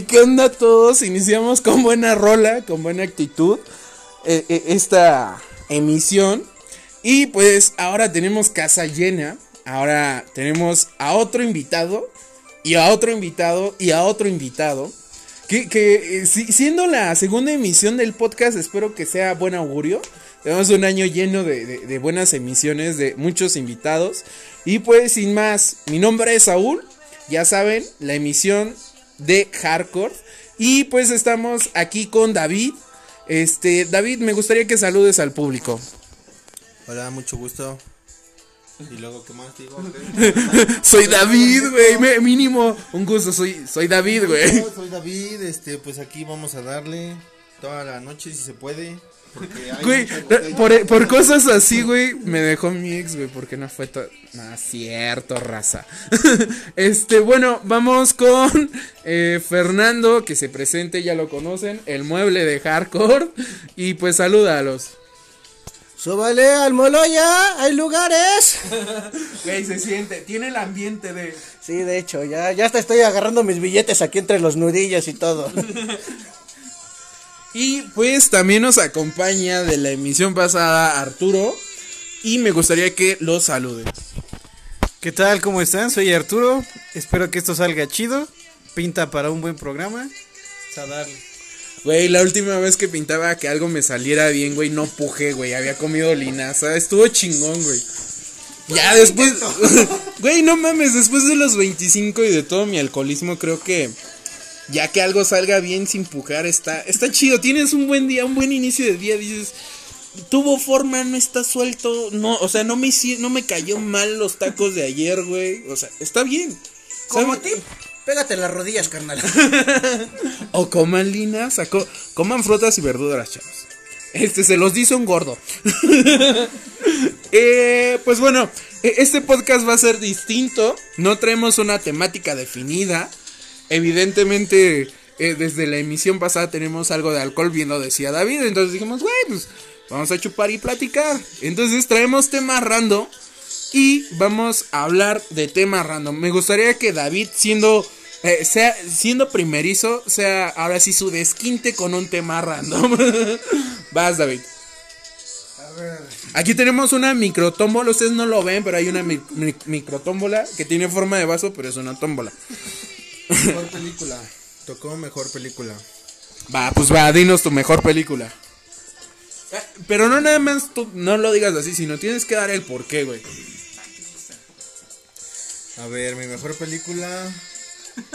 ¿qué onda todos? Iniciamos con buena rola, con buena actitud eh, eh, esta emisión. Y pues ahora tenemos casa llena. Ahora tenemos a otro invitado. Y a otro invitado. Y a otro invitado. Que, eh, si- siendo la segunda emisión del podcast, espero que sea buen augurio. Tenemos un año lleno de buenas emisiones, de muchos invitados. Y pues sin más, mi nombre es Saúl. Ya saben, la emisión de Hardcore. Y pues estamos aquí con David. Este, David, me gustaría que saludes al público. Hola, mucho gusto. Y luego, ¿qué más digo? Soy David, güey, mínimo. Un gusto, soy, soy David, güey. Soy David, este, pues aquí vamos a darle toda la noche si se puede. Güey, por cosas así, güey, me dejó mi ex, güey, porque no fue todo... No, cierto, raza. este, bueno, vamos con eh, Fernando, que se presente, ya lo conocen, el mueble de hardcore. Y pues salúdalos. Súbale al Moloya, hay lugares. Güey, se siente, tiene el ambiente de... Sí, de hecho, ya, ya hasta estoy agarrando mis billetes aquí entre los nudillos y todo. Y pues también nos acompaña de la emisión pasada Arturo. Y me gustaría que lo saluden. ¿Qué tal? ¿Cómo están? Soy Arturo. Espero que esto salga chido. Pinta para un buen programa. Sea, darle. Güey, la última vez que pintaba que algo me saliera bien, güey, no pujé, güey. Había comido linaza. Estuvo chingón, güey. Ya después. Güey, no mames, después de los 25 y de todo mi alcoholismo, creo que. Ya que algo salga bien sin pujar, está, está chido. Tienes un buen día, un buen inicio de día. Dices, tuvo forma, no está suelto. No, o sea, no me, no me cayó mal los tacos de ayer, güey. O sea, está bien. Como tip, pégate las rodillas, carnal. O coman linas, saco, coman frutas y verduras, chavos. Este se los dice un gordo. Eh, pues bueno, eh, este podcast va a ser distinto. No traemos una temática definida. Evidentemente, eh, desde la emisión pasada tenemos algo de alcohol, bien lo decía David. Entonces dijimos, güey, pues vamos a chupar y platicar. Entonces traemos temas random y vamos a hablar de temas random. Me gustaría que David, siendo, eh, sea, siendo primerizo, sea ahora sí su desquinte con un tema random. Vas, David. Aquí tenemos una microtómbola, ustedes no lo ven, pero hay una mi- mi- microtómbola que tiene forma de vaso, pero es una tómbola. Mejor película. Tocó mejor película. Va, pues va, dinos tu mejor película. Eh, Pero no nada más tú, no lo digas así, sino tienes que dar el porqué, güey. A ver, mi mejor película.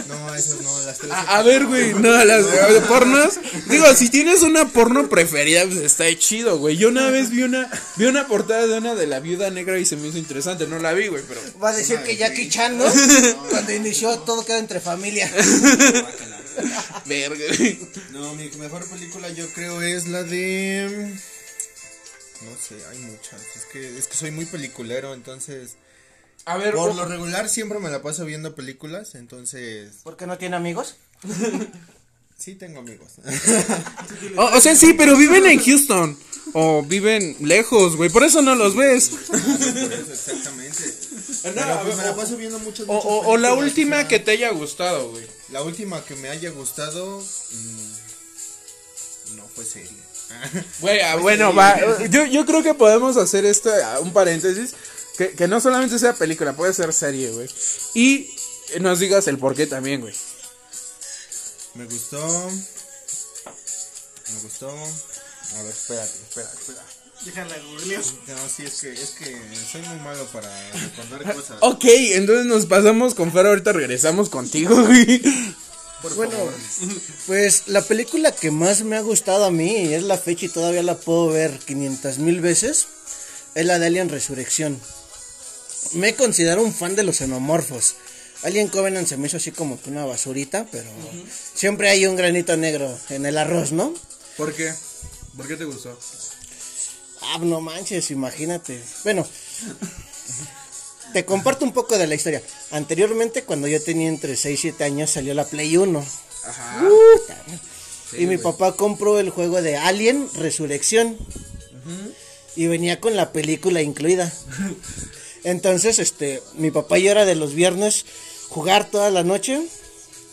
No, esas no, las tres. A, a ver, güey, no, las de pornos. Digo, si tienes una porno preferida, pues está chido, güey. Yo una vez vi una, vi una portada de una de la viuda negra y se me hizo interesante. No la vi, güey, pero. Va a decir que Jackie Chan, ¿no? Cuando inició todo queda entre familia. Verga, güey. No, mi mejor película yo creo es la de. No sé, hay muchas. Es que, es que soy muy peliculero, entonces. A ver, Por o- lo regular siempre me la paso viendo películas, entonces. ¿Por qué no tiene amigos? Sí tengo amigos. o, o sea, sí, pero viven en Houston. O viven lejos, güey. Por eso no los ves. Por eso, exactamente. Pero pues me la paso viendo muchas, O, o- o la última o que te haya gustado, güey. La última que me haya gustado. mm, no fue serie. Güey, ah, bueno, va. Yo, yo creo que podemos hacer esto, un paréntesis. Que, que no solamente sea película, puede ser serie, güey. Y nos digas el por qué también, güey. Me gustó. Me gustó. A ver, espérate, espera, espera. Déjala googleo. No, sí, es que, es que soy muy malo para recordar cosas. Ok, entonces nos pasamos con Fer, ahorita regresamos contigo, güey. Por Bueno, favor. pues la película que más me ha gustado a mí, y es la fecha y todavía la puedo ver 500 mil veces, es la de Alien Resurrección. Me considero un fan de los xenomorfos. Alien Covenant se me hizo así como que una basurita, pero siempre hay un granito negro en el arroz, ¿no? ¿Por qué? ¿Por qué te gustó? Ah, no manches, imagínate. Bueno, te comparto un poco de la historia. Anteriormente, cuando yo tenía entre 6 y 7 años, salió la Play 1. Ajá. Y mi papá compró el juego de Alien Resurrección. Y venía con la película incluida. Entonces, este, mi papá y yo era de los viernes jugar toda la noche.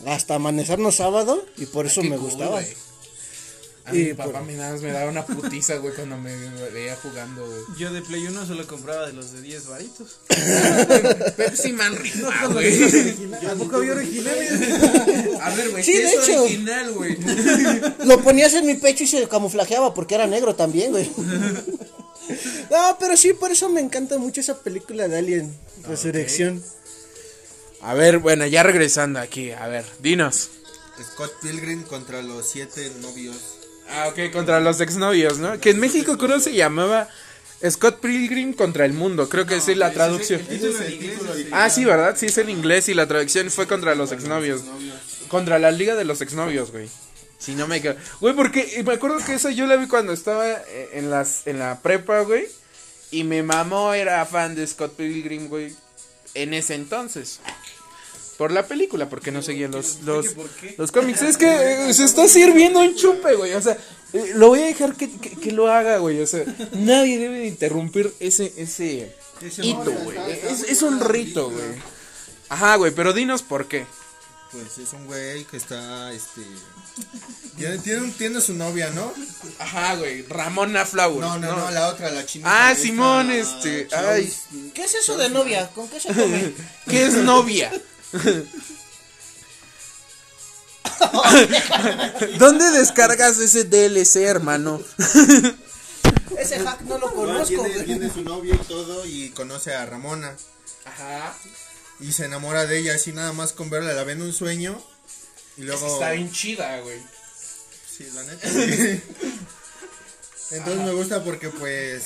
hasta amanecernos sábado y por eso Qué me cool, gustaba. A mi Y papá por- me, nada más me daba una putiza, güey, cuando me veía jugando, güey. Yo de Play 1 solo compraba de los de 10 varitos. Pepsi Man rifa, güey. ¿A poco había originales? A ver, güey, Sí, sí, de es hecho. original, güey. Lo ponías en mi pecho y se camuflajeaba porque era negro también, güey. No, pero sí, por eso me encanta mucho esa película de Alien Resurrección. A ver, bueno, ya regresando aquí, a ver, dinos. Scott Pilgrim contra los siete novios. Ah, ok, contra los exnovios, ¿no? Que en México creo se llamaba Scott Pilgrim contra el mundo, creo que es la traducción. Ese es el título original. Ah, sí, ¿verdad? Sí, es en inglés y la traducción fue contra los exnovios. Contra la liga de los exnovios, güey. Si no me quedo. Güey, porque me acuerdo que esa yo la vi cuando estaba eh, en las en la prepa, güey. Y mi mamá era fan de Scott Pilgrim, güey. En ese entonces. Por la película, porque no seguía los, los, los cómics. Es que eh, se está sirviendo un chupe, güey. O sea, eh, lo voy a dejar que, que, que lo haga, güey. O sea, nadie debe de interrumpir ese, ese Ese hito, güey. Es, es un rito, güey. Ajá, güey, pero dinos por qué. Pues es un güey que está, este... Tiene, tiene, su novia, ¿no? Ajá, güey. Ramona Flower. No, no, no, la otra, la chinita. Ah, esta, Simón, este. Charles- Ay, ¿Qué es eso de novia? ¿Con qué se come? ¿qué es novia? ¿Dónde descargas ese DLC, hermano? Ese hack no lo No, conozco. tiene, güey. tiene su novia y todo y conoce a Ramona. Ajá. Y se enamora de ella así nada más con verla, la ve en un sueño. Y luego... Está bien chida, güey. Sí, la neta. sí. Entonces me gusta porque pues...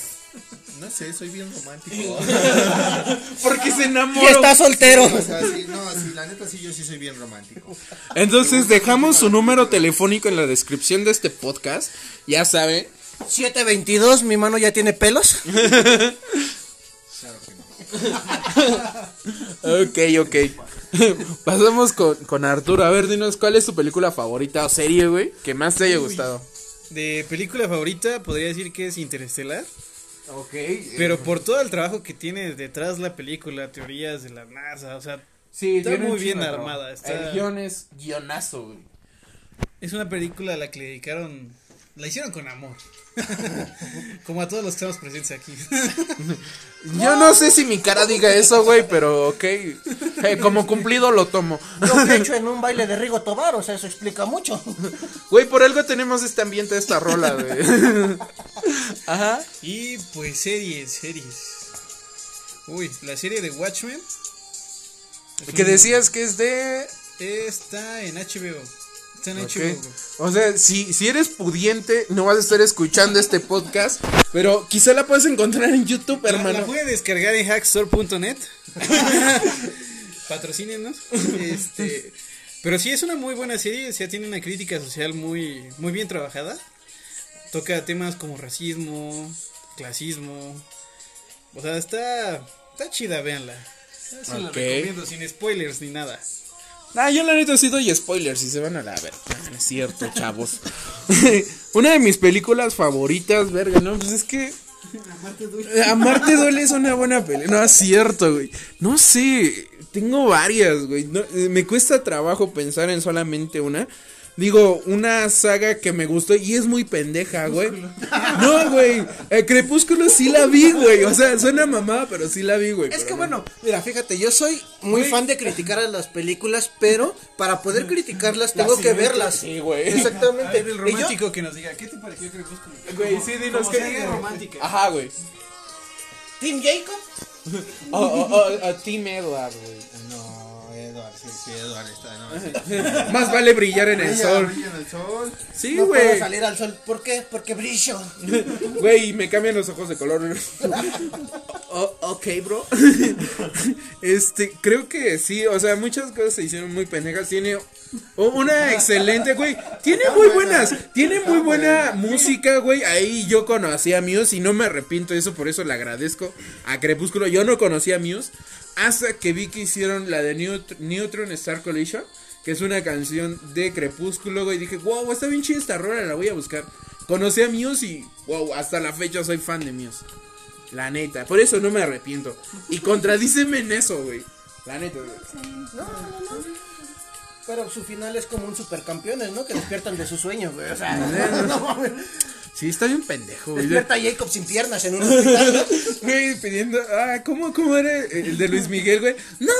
No sé, soy bien romántico. Porque se Y enamoró. está soltero. O sea, sí, no, sí, la neta sí, yo sí soy bien romántico. Entonces dejamos su número telefónico en la descripción de este podcast. Ya saben. 722, mi mano ya tiene pelos. Ok, ok. Pasamos con, con Arturo. A ver, dinos, ¿cuál es tu película favorita o serie, güey? Que más te haya gustado. De película favorita podría decir que es Interestelar. Ok. Pero por todo el trabajo que tiene detrás la película, teorías de la NASA, o sea, Sí, Está muy bien armada, está- El guion es guionazo, güey. es una película a la que le dedicaron, la hicieron con amor. Como a todos los que estamos presentes aquí. Yo no sé si mi cara diga eso, güey, pero ok. Como cumplido lo tomo. Yo he hecho en un baile de Rigo Tobar, o sea, eso explica mucho. Güey, por algo tenemos este ambiente de esta rola, güey. Ajá. y pues series, series. Uy, la serie de Watchmen Que decías que es de. está en HBO. Está en Ok. HBO. O sea, si, si eres pudiente, no vas a estar escuchando este podcast. Pero quizá la puedes encontrar en YouTube, hermano. la puede descargar en hackstore.net. Patrocínenos. Este, pero sí es una muy buena serie, o sea, tiene una crítica social muy muy bien trabajada. Toca temas como racismo, clasismo. O sea, está está chida, véanla. Se la recomiendo sin spoilers ni nada. Ah, yo la neta sí doy spoilers y se van a la ver. No, es cierto, chavos. una de mis películas favoritas, verga, no, pues es que. Amarte duele es una buena película. No es cierto, güey. No sé, tengo varias, güey. No, eh, me cuesta trabajo pensar en solamente una. Digo, una saga que me gustó y es muy pendeja, güey. No, güey. Crepúsculo sí la vi, güey. O sea, suena mamada, pero sí la vi, güey. Es que no. bueno, mira, fíjate, yo soy muy fan de criticar a las películas, pero para poder criticarlas tengo que verlas. Sí, güey. Exactamente. ver, el yo- romántico que nos diga, ¿qué te pareció Crepúsculo? Güey, sí, dinos qué. romántica. Ajá, güey. Team Jacob. O, o, o, o Team Edward, güey. No, Edward, sí, sí, Edward está, no. Más vale brillar en el Brilla, sol. brilla en el sol. Sí, No puedo güey. salir al sol. ¿Por qué? Porque brillo. Güey, me cambian los ojos de color. O- ok, bro. Este, creo que sí, o sea, muchas cosas se hicieron muy pendejas. Tiene una excelente, güey. Tiene muy buenas, tiene muy buena música, güey. Ahí yo conocí a Muse y no me arrepiento de eso, por eso le agradezco a Crepúsculo. Yo no conocía a Muse hasta que vi que hicieron la de Neut- Neutron Star Collision, que es una canción de Crepúsculo, güey. Dije, wow, está bien chida esta rola, la voy a buscar. Conocí a Muse y, wow, hasta la fecha soy fan de Muse. La neta, por eso no me arrepiento. Y contradíceme en eso, güey. La neta, güey. Pero su final es como un supercampeones, ¿no? Que despiertan de su sueño, güey. O sea, no mames. Sí, está bien pendejo, güey. Despierta a Jacob sin piernas en un hospital. ¿no? Güey, pidiendo. Ah, ¿cómo, ¿cómo era el de Luis Miguel, güey? ¡No!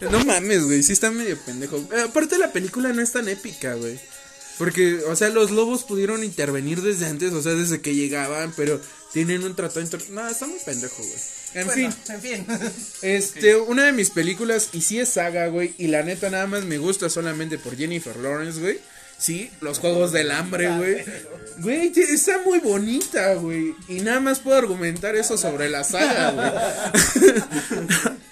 No mames, güey. Sí está medio pendejo. Eh, aparte, la película no es tan épica, güey. Porque, o sea, los lobos pudieron intervenir desde antes, o sea, desde que llegaban, pero tienen un tratado inter... No, está muy pendejo, güey. En Bueno, fin, en fin. este, una de mis películas, y sí es saga, güey, y la neta nada más me gusta solamente por Jennifer Lawrence, güey. Sí, los Juegos del Hambre, güey. Güey, está muy bonita, güey. Y nada más puedo argumentar eso sobre la saga, güey.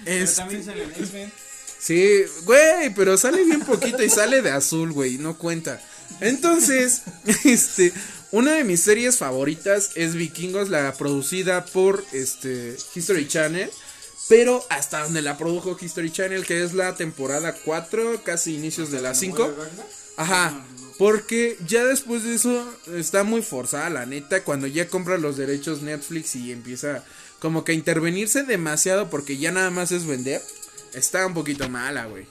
Pero Este, también sale en X-Men. Sí, güey, pero sale bien poquito y sale de azul, güey, no cuenta. Entonces, este, una de mis series favoritas es Vikingos, la producida por este History Channel, pero hasta donde la produjo History Channel, que es la temporada 4, casi inicios de la 5. Ajá. Porque ya después de eso está muy forzada, la neta, cuando ya compra los derechos Netflix y empieza como que a intervenirse demasiado porque ya nada más es vender. Está un poquito mala, güey.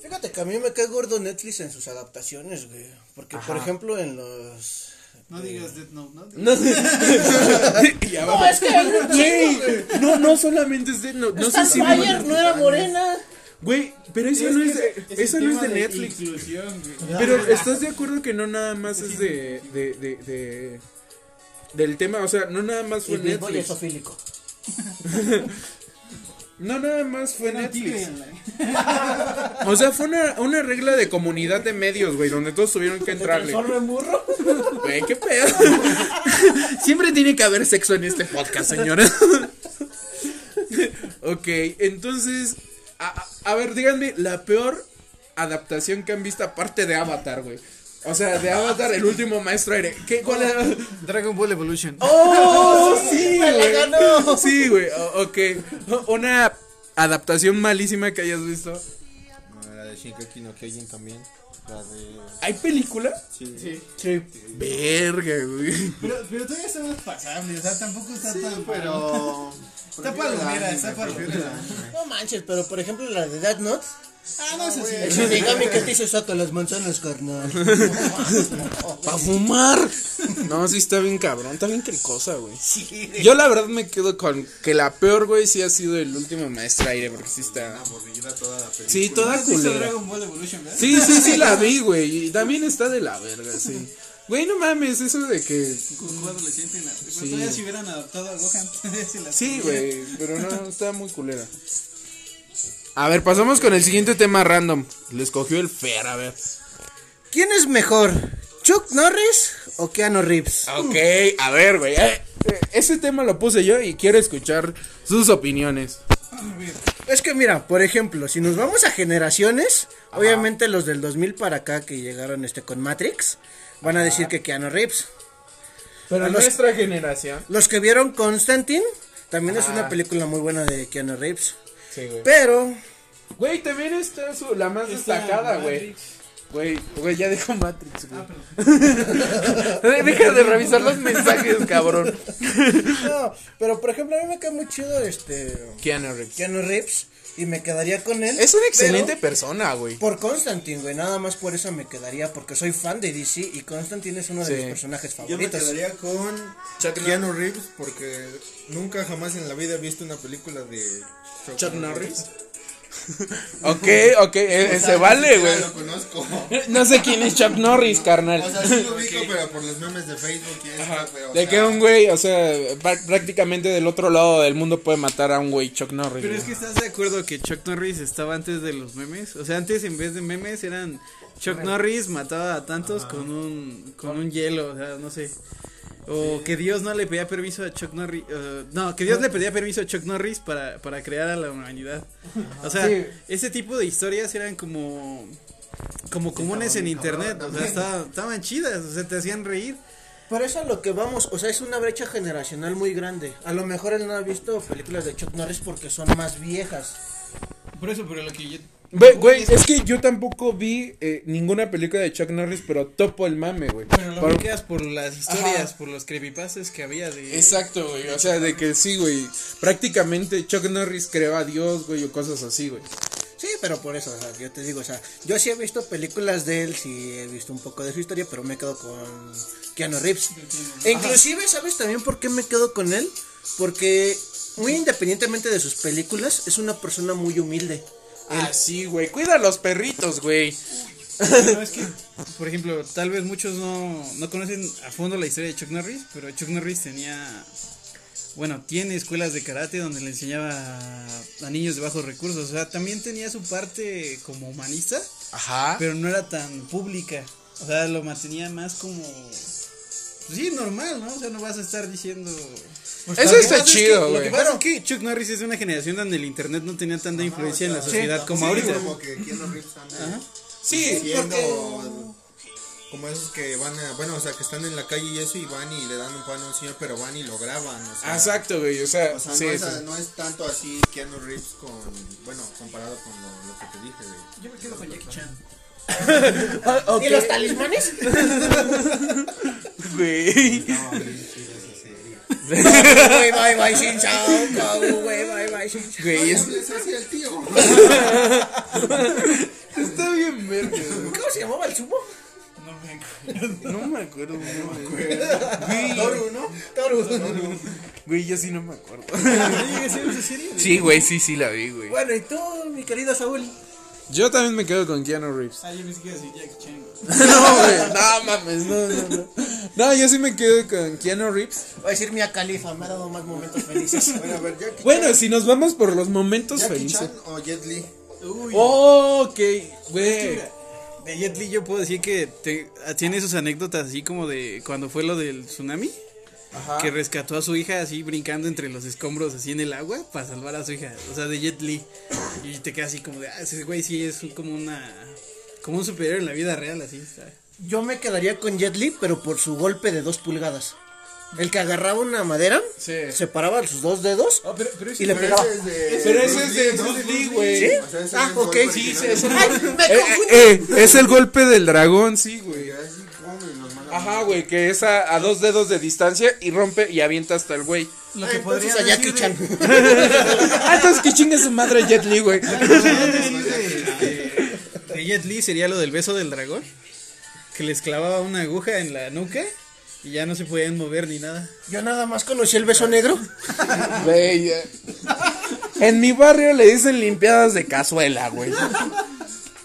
Fíjate que a mí me cae gordo Netflix en sus adaptaciones, güey. Porque, por ejemplo, en los. No digas Death Note, ¿no? No, Ya va. No, es que. Güey, no, no solamente es de. No, no sé si. Starfire no era morena. Güey, pero esa no es de, esa no es de Netflix. Pero ¿estás de acuerdo que no nada más es de. de, de, de- del tema? O sea, no nada más fue Netflix. No nada más fue No, Netflix. O sea, fue una, una regla de comunidad de medios, güey, donde todos tuvieron que entrarle. Transforma en burro. Güey, qué pedo. Siempre tiene que haber sexo en este podcast, señora. ok, entonces. A, a- a ver, díganme, la peor adaptación que han visto aparte de Avatar, güey. O sea, de Avatar, el último maestro aire. ¿Qué, ¿Cuál era? Dragon Ball Evolution. ¡Oh! Sí, ¡Me la güey. ganó! Sí, güey. o- ok. Una adaptación malísima que hayas visto. No, la de Shinkeki no Kyojin también. La de. ¿Hay película? Sí. Sí. Sí. Verga, güey. Pero, pero todavía está más pasable, o sea, tampoco está tan. Pero. Está palomera, está palomera. No manches, pero por ejemplo la de Dead Note. Ah, no es así. El Shinigami que te hizo saca las manzanas, carnal. ¡Pa' fumar! No, sí está bien cabrón, está bien cricosa, güey. Sí. Yo la verdad me quedo con que la peor, güey, sí ha sido el último maestro aire, porque sí está... Aburrida toda la película. Sí, toda ¿Has visto culera. Sí, sí, sí la vi, güey, y también está de la verga, sí. Güey, no mames, eso de que... Goku adolescente en la. Pero Sí. todavía si hubieran adaptado a Gohan, Sí, güey, pero no, está muy culera. A ver, pasamos con el siguiente tema random. Le escogió el Fer, a ver. ¿Quién es mejor? ¿Chuck Norris o Keanu Reeves? Ok, a ver, güey. eh, eh, ese tema lo puse yo y quiero escuchar sus opiniones. Es que mira, por ejemplo, si nos vamos a generaciones, obviamente los del 2000 para acá que llegaron este con Matrix, van a decir que Keanu Reeves. Pero A los- nuestra generación. Los que vieron Constantine, también es una película muy buena de Keanu Reeves. Sí, güey. Pero, Güey, también está su- la más Está destacada, güey. Güey, güey, ya dijo Matrix, güey. Deja de revisar los mensajes, cabrón. no, pero por ejemplo, a mí me cae muy chido este Keanu Reeves. Keanu Reeves y me quedaría con él. Es una excelente persona, güey. Por Constantine, güey, nada más por eso me quedaría, porque soy fan de DC y Constantine es uno de Sí. mis personajes Yo me favoritos. quedaría con Chuck Keanu Reeves porque nunca jamás en la vida he visto una película de Chuck Norris. Ok, ok, eh, eh, se vale, güey. lo conozco. No sé quién es Chuck Norris, carnal. O sea, sí lo ubico, pero por los memes de Facebook y esto, Ajá, pero, o De sea, que un güey, o sea, pr- prácticamente del otro lado del mundo puede matar a un güey Chuck Norris. Pero güey. es que estás de acuerdo que Chuck Norris estaba antes de los memes. O sea, antes en vez de memes eran Chuck Norris mataba a tantos con un con un hielo, o sea, no sé. O que Dios no le pedía permiso a Chuck Norris. eh, no, que Dios le pedía permiso a Chuck Norris para, para crear a la humanidad. O sea, Sí. ese tipo de historias eran como como comunes en internet. O sea, estaba- estaban chidas, o sea, te hacían reír. Pero es a lo que vamos, o sea, es una brecha generacional muy grande. A lo mejor él no ha visto películas de Chuck Norris porque son más viejas. Por eso, pero lo que yo. Ve- Güey, es que yo tampoco vi eh, ninguna película de Chuck Norris, pero topo el mame, güey. Pero lo Por- bloqueas por las historias, Ajá. por los creepypastas que había de. Exacto, güey. O sea, de que sí, güey. Prácticamente Chuck Norris creó a Dios, güey, o cosas así, güey. Sí, pero por eso, o sea, yo te digo, o sea, yo sí he visto películas de él, sí he visto un poco de su historia, pero me quedo con Keanu Reeves. E inclusive, ¿sabes también por qué me quedo con él? Porque muy independientemente de sus películas, es una persona muy humilde. Ah, sí, güey. Cuida a los perritos, güey. No, es que, por ejemplo, tal vez muchos no, no conocen a fondo la historia de Chuck Norris, pero Chuck Norris tenía, bueno, tiene escuelas de karate donde le enseñaba a, niños de bajos recursos. O sea, también tenía su parte como humanista, Ajá. pero no era tan pública. O sea, lo mantenía más como, sí, normal, ¿no? O sea, no vas a estar diciendo... Eso Lo que está pasa es que- chido, Lo güey. que pasa es que Chuck Norris es de una generación donde el internet no tenía tanta influencia en la sociedad como Sí, ahorita. Como que Keanu Reeves anda Sí, diciendo, Como esos que van a. Bueno, o sea, que están en la calle y eso y van y le dan un pan a un señor, pero van y lo graban. O sea, Exacto, güey. O sea, O sea, sí, no, es, no es tanto así Keanu Reeves con. Bueno, comparado con lo, lo que te dije, güey. Yo me quedo con Jackie Chan. ¿Y los talismanes? Güey. No. Güey, bye, bye, sin chao, güey, bye, bye, sin chao. Güey, es- así al tío. está bien verga, güey. ¿Cómo se llamaba el sumo? No me acuerdo. No me acuerdo, güey. Güey, Toru, ¿no? Toru. güey, yo sí no me acuerdo. ¿No llegué a ser esa serie? Sí, güey, sí, sí la vi, güey. Bueno, ¿y tú, mi querido Saúl? Yo también me quedo con Keanu Reeves. Ah, yo pensé que iba a decir Jackie Chan. No, güey, no mames, no, no, no. No, yo sí me quedo con Keanu Reeves. Voy a decir Mia Khalifa, me ha dado más momentos felices. Bueno, a ver, Jackie Bueno, Chan, si nos vamos por los momentos Jackie felices. Chan o Jet Li. Uy. Oh, ok, güey. De Jet Li yo puedo decir que te- tiene sus anécdotas así como de cuando fue lo del tsunami. Ajá. Que rescató a su hija así brincando entre los escombros así en el agua para salvar a su hija. O sea, de Jet Li. Y te quedas así como de, ah, ese güey sí es como una... Como un superior en la vida real, así. está. Yo me quedaría con Jet Li, pero por su golpe de dos pulgadas. El que agarraba una madera, Sí. separaba sus dos dedos Oh, pero, pero y le pegaba. Ese es de Pero ese Bruce es de. Bruce Lee, güey. O sea, ese Ah, ok. Sí, sí, es el eh, eh, es el golpe del dragón, sí, güey. Ajá, güey, que es a, a dos dedos de distancia y rompe y avienta hasta el güey. Lo que podría a decir Chan. Ah, entonces que chingue su madre Jet Li, güey. de, de Jet Li sería lo del beso del dragón. Que les clavaba una aguja en la nuca y ya no se podían mover ni nada. Yo nada más conocí el beso negro. Güey, eh. En mi barrio le dicen limpiadas de cazuela, güey.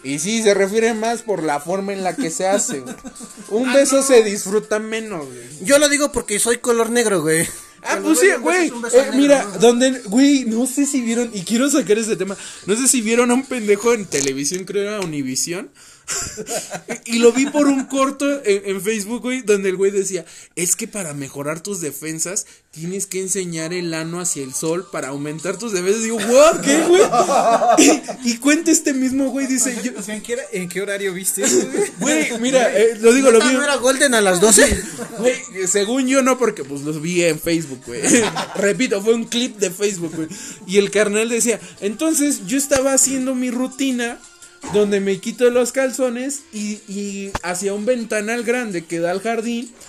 Y sí, se refiere más por la forma en la que se hace. güey. Un beso se disfruta menos, güey. Yo lo digo porque soy color negro, güey. Ah, Cuando pues sí, güey. eh, mira, ¿no? donde, güey, no sé si vieron, y quiero sacar ese tema, no sé si vieron a un pendejo en televisión, creo era Univisión. Y, y lo vi por un corto en, en Facebook, güey, donde el güey decía, es que para mejorar tus defensas tienes que enseñar el ano hacia el sol para aumentar tus defensas. Digo, what, ¿qué, güey? Y, y cuenta este mismo güey, dice, yo, O sea, ¿en qué, hora- en qué horario viste eso, güey? güey, mira, eh, lo digo, lo vi. ¿No era Golden a las 12? Güey, según yo no, porque pues los vi en Facebook, güey. Repito, fue un clip de Facebook, güey. Y el carnal decía, entonces yo estaba haciendo mi rutina donde me quito los calzones y, y hacia un ventanal grande que da al jardín.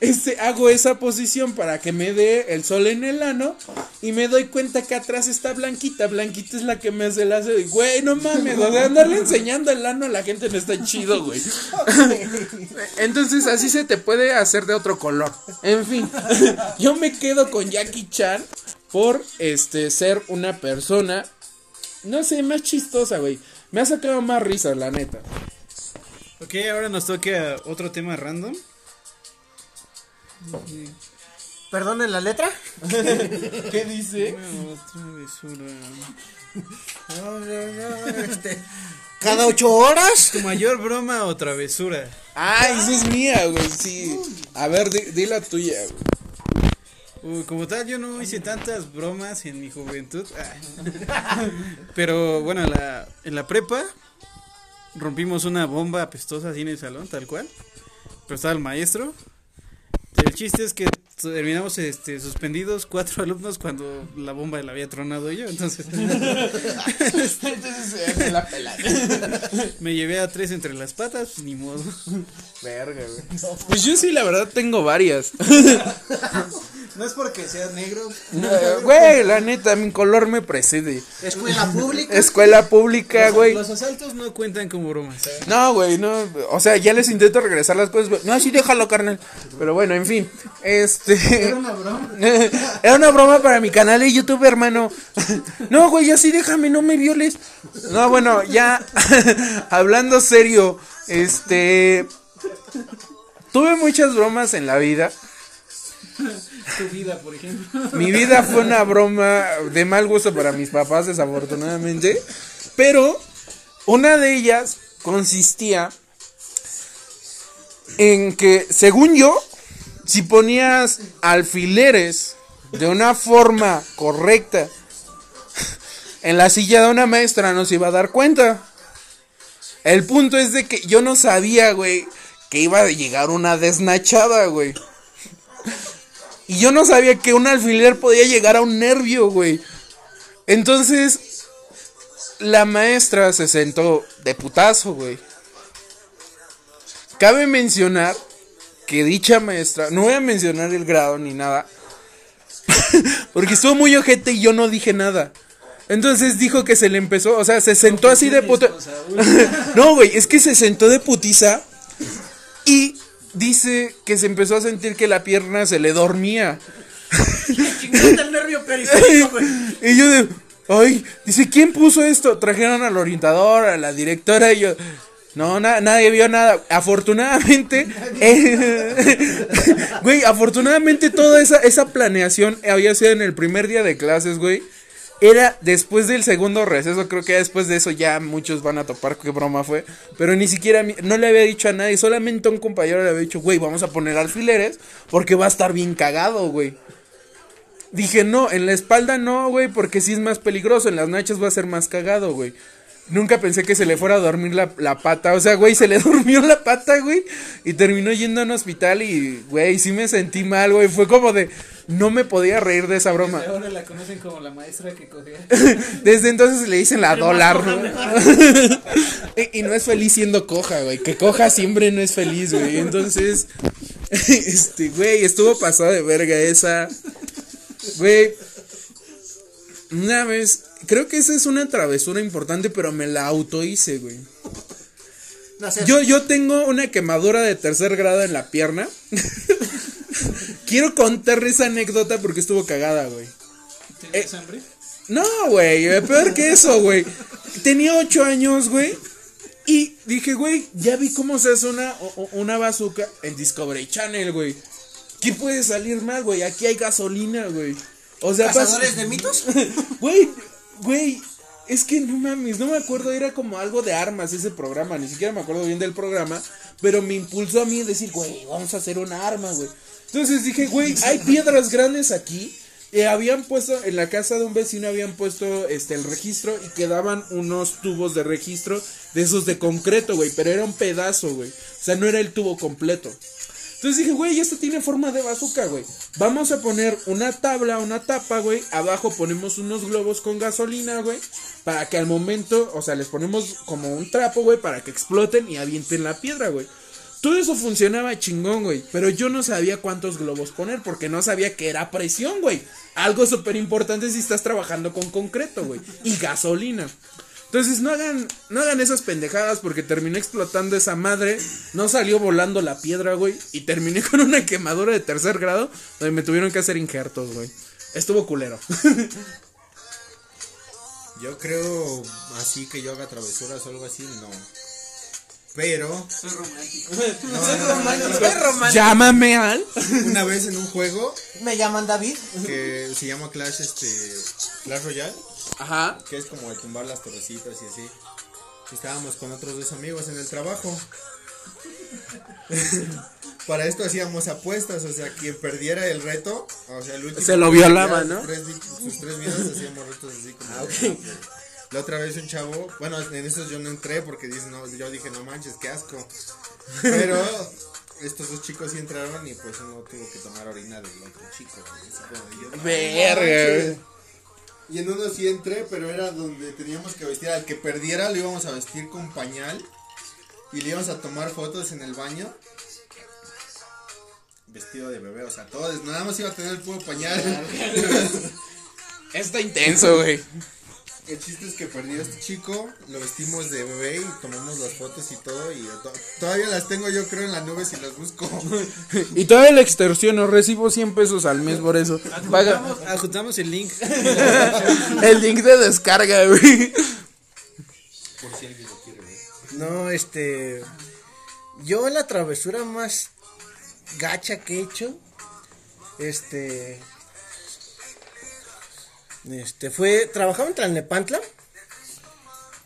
Este, hago esa posición para que me dé el sol en el ano y me doy cuenta que atrás está Blanquita. Blanquita es la que me hace el hace y, güey, no mames, o sea, andarle enseñando el ano a la gente no está chido, güey. Entonces así se te puede hacer de otro color. En fin, yo me quedo con Jackie Chan por este ser una persona, no sé, más chistosa, güey. Me ha sacado más risas, la neta. Ok, ahora nos toca otro tema random. Perdón, la letra? ¿Qué dice? Este, Cada ocho horas. ¿Tu mayor broma o travesura? Ah, esa es mía, güey, sí. A ver, di, di la tuya, güey. Uy, como tal, yo no hice tantas bromas en mi juventud. Ah. Pero bueno, en la, en la prepa rompimos una bomba apestosa así en el salón, tal cual. Pero estaba el maestro. El chiste es que terminamos este, suspendidos cuatro alumnos cuando la bomba la había tronado yo. Entonces Entonces se la pelada. me llevé a tres entre las patas, pues, ni modo. Verga, güey. Pues yo sí, la verdad, tengo varias. No es porque sea negro. Eh, Güey, la neta, mi color me precede. Escuela pública. Escuela pública, güey. Los asaltos no cuentan como bromas. No, güey, no. O sea, ya les intento regresar las cosas. güey. No, sí, déjalo, carnal. Pero bueno, en fin. Este. Era una broma. Era una broma para mi canal de YouTube, hermano. No, güey, así déjame, no me violes. No, bueno, ya. Hablando serio, este. Tuve muchas bromas en la vida. Tu vida, por ejemplo. Mi vida fue una broma de mal gusto para mis papás, desafortunadamente. Pero una de ellas consistía en que, según yo, si ponías alfileres de una forma correcta en la silla de una maestra, no se iba a dar cuenta. El punto es de que yo no sabía, güey, que iba a llegar una desnachada, güey. Y yo no sabía que un alfiler podía llegar a un nervio, güey. Entonces, la maestra se sentó de putazo, güey. Cabe mencionar que dicha maestra, no voy a mencionar el grado ni nada, porque estuvo muy ojete y yo no dije nada. Entonces dijo que se le empezó, o sea, se sentó así de puta. no, güey, es que se sentó de putiza y dice que se empezó a sentir que la pierna se le dormía. El nervio periférico, güey. Y yo de, ay, dice, ¿quién puso esto? Trajeron al orientador, a la directora y yo, no, na- nadie vio nada. Afortunadamente, eh, güey, afortunadamente toda esa, esa planeación había sido en el primer día de clases, güey. Era después del segundo receso, creo que después de eso ya muchos van a topar qué broma fue. Pero ni siquiera, no le había dicho a nadie, solamente a un compañero le había dicho, güey, vamos a poner alfileres porque va a estar bien cagado, güey. Dije, no, en la espalda no, güey, porque sí es más peligroso. En las nachas va a ser más cagado, güey. Nunca pensé que se le fuera a dormir la, la pata. O sea, güey, se le durmió la pata, güey. Y terminó yendo a un hospital y, güey, sí me sentí mal, güey. Fue como de, no me podía reír de esa broma. Ahora la conocen como la maestra que cogía. Desde entonces le dicen la dólar, ¿no? y, y no es feliz siendo coja, güey. Que coja siempre no es feliz, güey. Entonces, este, güey, estuvo pasado de verga esa. Güey. Una vez, creo que esa es una travesura importante, pero me la auto hice, güey. No sé. Yo, yo tengo una quemadura de tercer grado en la pierna. Quiero contar esa anécdota porque estuvo cagada, güey. ¿Tienes hambre? No, güey, eh, peor que eso, güey. Tenía ocho años, güey. Y dije, güey, ya vi cómo se hace una bazooka en Discovery Channel, güey. ¿Qué puede salir mal, güey? Aquí hay gasolina, güey. O sea, ¿Cazadores de mitos? Güey, güey, es que no mames, no me acuerdo, era como algo de armas ese programa, ni siquiera me acuerdo bien del programa, pero me impulsó a mí decir, güey, vamos a hacer una arma, güey. Entonces dije, güey, hay piedras grandes aquí. Y habían puesto, en la casa de un vecino habían puesto este el registro y quedaban unos tubos de registro de esos de concreto, güey, pero era un pedazo, güey. O sea, no era el tubo completo. Entonces dije, güey, esto tiene forma de bazooka, güey. Vamos a poner una tabla, una tapa, güey. Abajo ponemos unos globos con gasolina, güey. Para que al momento, o sea, les ponemos como un trapo, güey, para que exploten y avienten la piedra, güey. Todo eso funcionaba chingón, güey. Pero yo no sabía cuántos globos poner porque no sabía que era presión, güey. Algo súper importante si estás trabajando con concreto, güey. Y gasolina. Entonces no hagan, no hagan esas pendejadas porque terminé explotando esa madre. No salió volando la piedra, güey. Y terminé con una quemadura de tercer grado donde me tuvieron que hacer injertos, güey. Estuvo culero. Yo creo así que yo haga travesuras o algo así, no. Pero Soy romántico. Soy romántico. Llámame al. una vez en un juego Me llaman David. que se llama Clash este Clash Royale, Ajá. que es como de tumbar las torrecitas y así. Estábamos con otros dos amigos en el trabajo. Para esto hacíamos apuestas, o sea, quien perdiera el reto, o sea, el último Se lo violaba, ¿no? sus tres di- sus tres vidas hacíamos retos así como. de- La otra vez un chavo, bueno, en esos yo no entré porque dice, no, yo dije, no manches, qué asco. Pero estos dos chicos sí entraron y pues uno tuvo que tomar orina del otro chico. yo, "No Verga, manches". güey. Y en uno sí entré, pero era donde teníamos que vestir al que perdiera, lo íbamos a vestir con pañal y le íbamos a tomar fotos en el baño. vestido de bebé, o sea, todo, nada más iba a tener el puro pañal. Está intenso, güey. El chiste es que perdió este chico, lo vestimos de bebé y tomamos las fotos y todo y to- todavía las tengo yo creo en la nube si las busco. Y todavía la extorsiono, recibo 100 pesos al mes por eso. Adjuntamos, adjuntamos el link. el link de descarga, güey. Por si alguien lo quiere ver. No, este. Yo la travesura más gacha que he hecho. Este. Este fue. Trabajaba en Tlalnepantla.